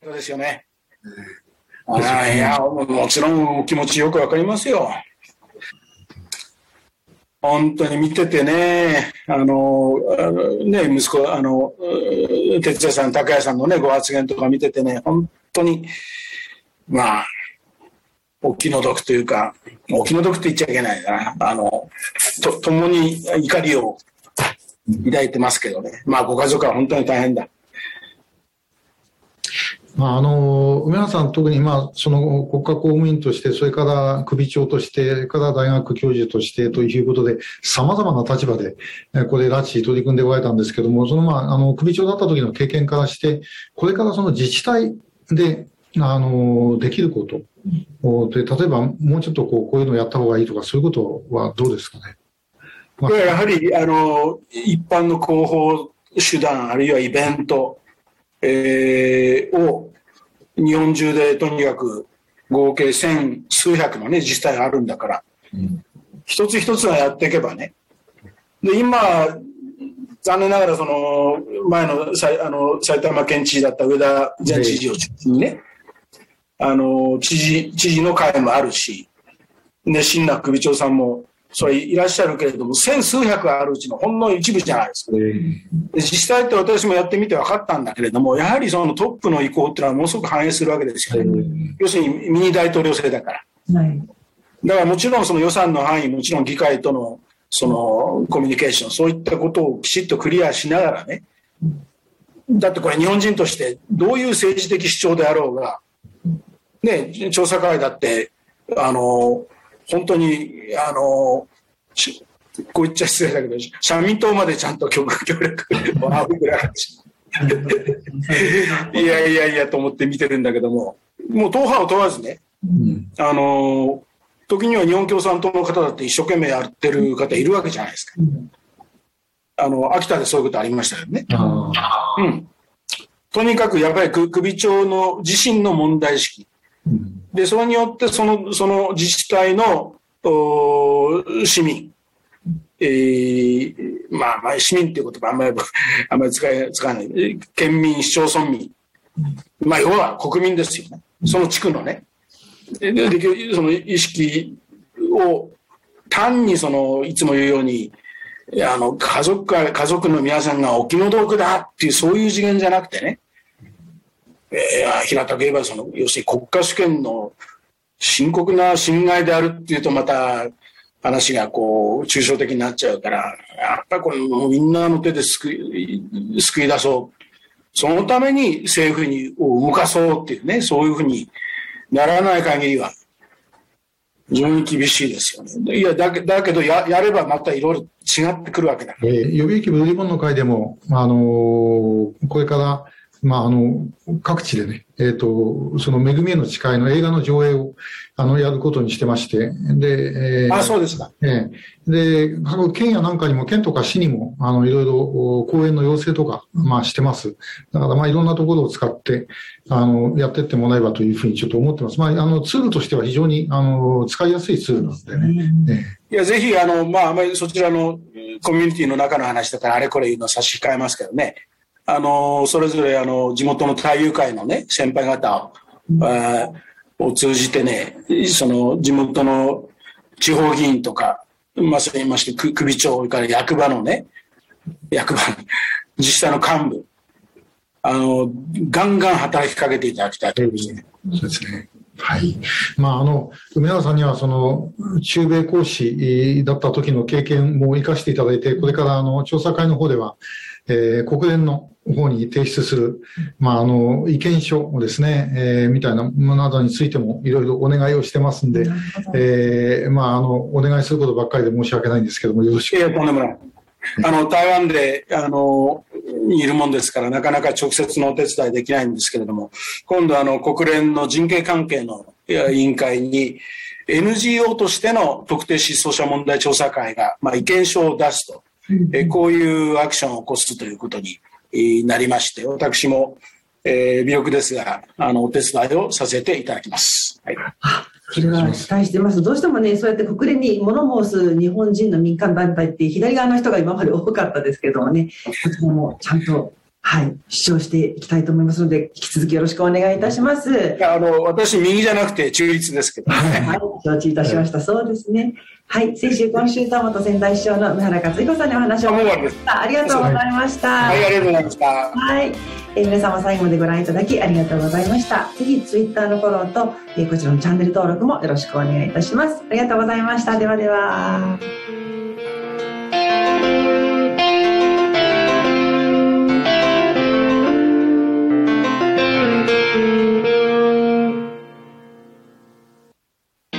方ですよね。あいや、もちろんお気持ちよくわかりますよ。本当に見ててね、あの、あのね、息子、あの、哲也さん、高谷さんのね、ご発言とか見ててね、本当に、まあ、お気の毒というか、お気の毒って言っちゃいけないな。あの、と、共に怒りを抱いてますけどね。まあ、ご家族は本当に大変だ。まあ、あの、梅原さん、特に、まあ、その国家公務員として、それから首長として、それから大学教授としてということで、様々な立場で、これ、拉致取り組んでおられたんですけども、その、まあ、あの、首長だった時の経験からして、これからその自治体で、あの、できることで、例えば、もうちょっとこう、こういうのをやった方がいいとか、そういうことはどうですかね？まあ、やはり、あの、一般の広報手段、あるいはイベント、えー、を日本中でとにかく合計千数百のね、自治体があるんだから、うん、一つ一つがやっていけばね。で、今、残念ながらその前のあの埼玉県知事だった上田前知事を中心にね、あの、知事、知事の会もあるし、熱心な首長さんもそれいらっしゃるけれども、千数百あるうちのほんの一部じゃないですか。で自治体って私もやってみて分かったんだけれども、やはりそのトップの意向っていうのはものすごく反映するわけですよね。要するにミニ大統領制だから。はい、だからもちろんその予算の範囲、もちろん議会とのそのコミュニケーション、そういったことをきちっとクリアしながらね、だってこれ日本人としてどういう政治的主張であろうが、ね、調査会だって、あの、本当に、あの、こう言っちゃ失礼だけど、社民党までちゃんと協 力を仰ぐぐらい。いやいやいやと思って見てるんだけども、もう党派を問わずね、うん、あの、時には日本共産党の方だって一生懸命やってる方いるわけじゃないですか。うん、あの、秋田でそういうことありましたよね。うん。とにかくやっぱり首長の自身の問題意識。で、それによってその、その自治体の市民、えー、まあ、まあ、市民っていう言葉あんまり、あんまり使い、使わない。県民、市町村民。まあ、要は国民ですよね。その地区のね。で、できるその意識を単にその、いつも言うように、あの、家族か、家族の皆さんがお気の毒だっていう、そういう次元じゃなくてね、えー、平たく言えばその、要するに国家主権の深刻な侵害であるっていうとまた話がこう、抽象的になっちゃうから、やっぱりこれもうみんなの手で救い、救い出そう。そのために政府にを動かそうっていうね、そういうふうにならない限りは、非常に厳しいですよね。いや、だけだけどや、やればまたいろいろ違ってくるわけだ。えー、予備役ブリボンの会でも、あのー、これから、まあ、あの、各地でね、えっ、ー、と、その恵みへの誓いの映画の上映を、あの、やることにしてまして、で、えー、あ、そうですか。えー、で、各県やなんかにも、県とか市にも、あの、いろいろ講演の要請とか、まあ、してます。だから、まあ、いろんなところを使って、あの、やってってもらえばというふうにちょっと思ってます。まあ、あの、ツールとしては非常に、あの、使いやすいツールなんでね。ねいや、ぜひ、あの、まあ、あまりそちらのコミュニティの中の話だから、あれこれ言うの差し控えますけどね。あの、それぞれあの、地元の太友会のね、先輩方を,、を通じてね、その地元の地方議員とか、まさに言いまして、首長、から役場のね、役場、自治体の幹部、あの、ガンガン働きかけていただきたいと思いますね。そうですね。はい。まあ、あの、梅原さんには、その、中米講師だった時の経験も生かしていただいて、これから、あの、調査会の方では、えー、国連の方に提出する、まあ、あの、意見書をですね、えー、みたいなものなどについてもいろいろお願いをしてますんで、えー、まあ、あの、お願いすることばっかりで申し訳ないんですけども、よろしく。いや、とんでもない。あの、台湾で、あの、いるもんですから、なかなか直接のお手伝いできないんですけれども、今度あの、国連の人権関係の委員会に、NGO としての特定失踪者問題調査会が、まあ、意見書を出すと、えこういうアクションを起こすということになりまして、私も、えー、微力ですが、あの、お手伝いをさせていただきます。はい。それは期待してます。どうしてもね、そうやって国連に物申す日本人の民間団体って左側の人が今まで多かったですけどもね、こちらもちゃんと、はい、主張していきたいと思いますので、引き続きよろしくお願いいたします。あの、私、右じゃなくて中立ですけど、ね、はい、承知いたしました。そうですね。はい、先週、今週と元仙台市長の梅原克彦さんにお話を伺いました。ありがとうございました。はい、ありがとうございました。はい、えー、皆様最後までご覧いただきありがとうございました。ぜひ、ツイッターのフォローと、えー、こちらのチャンネル登録もよろしくお願いいたします。ありがとうございました。ではでは。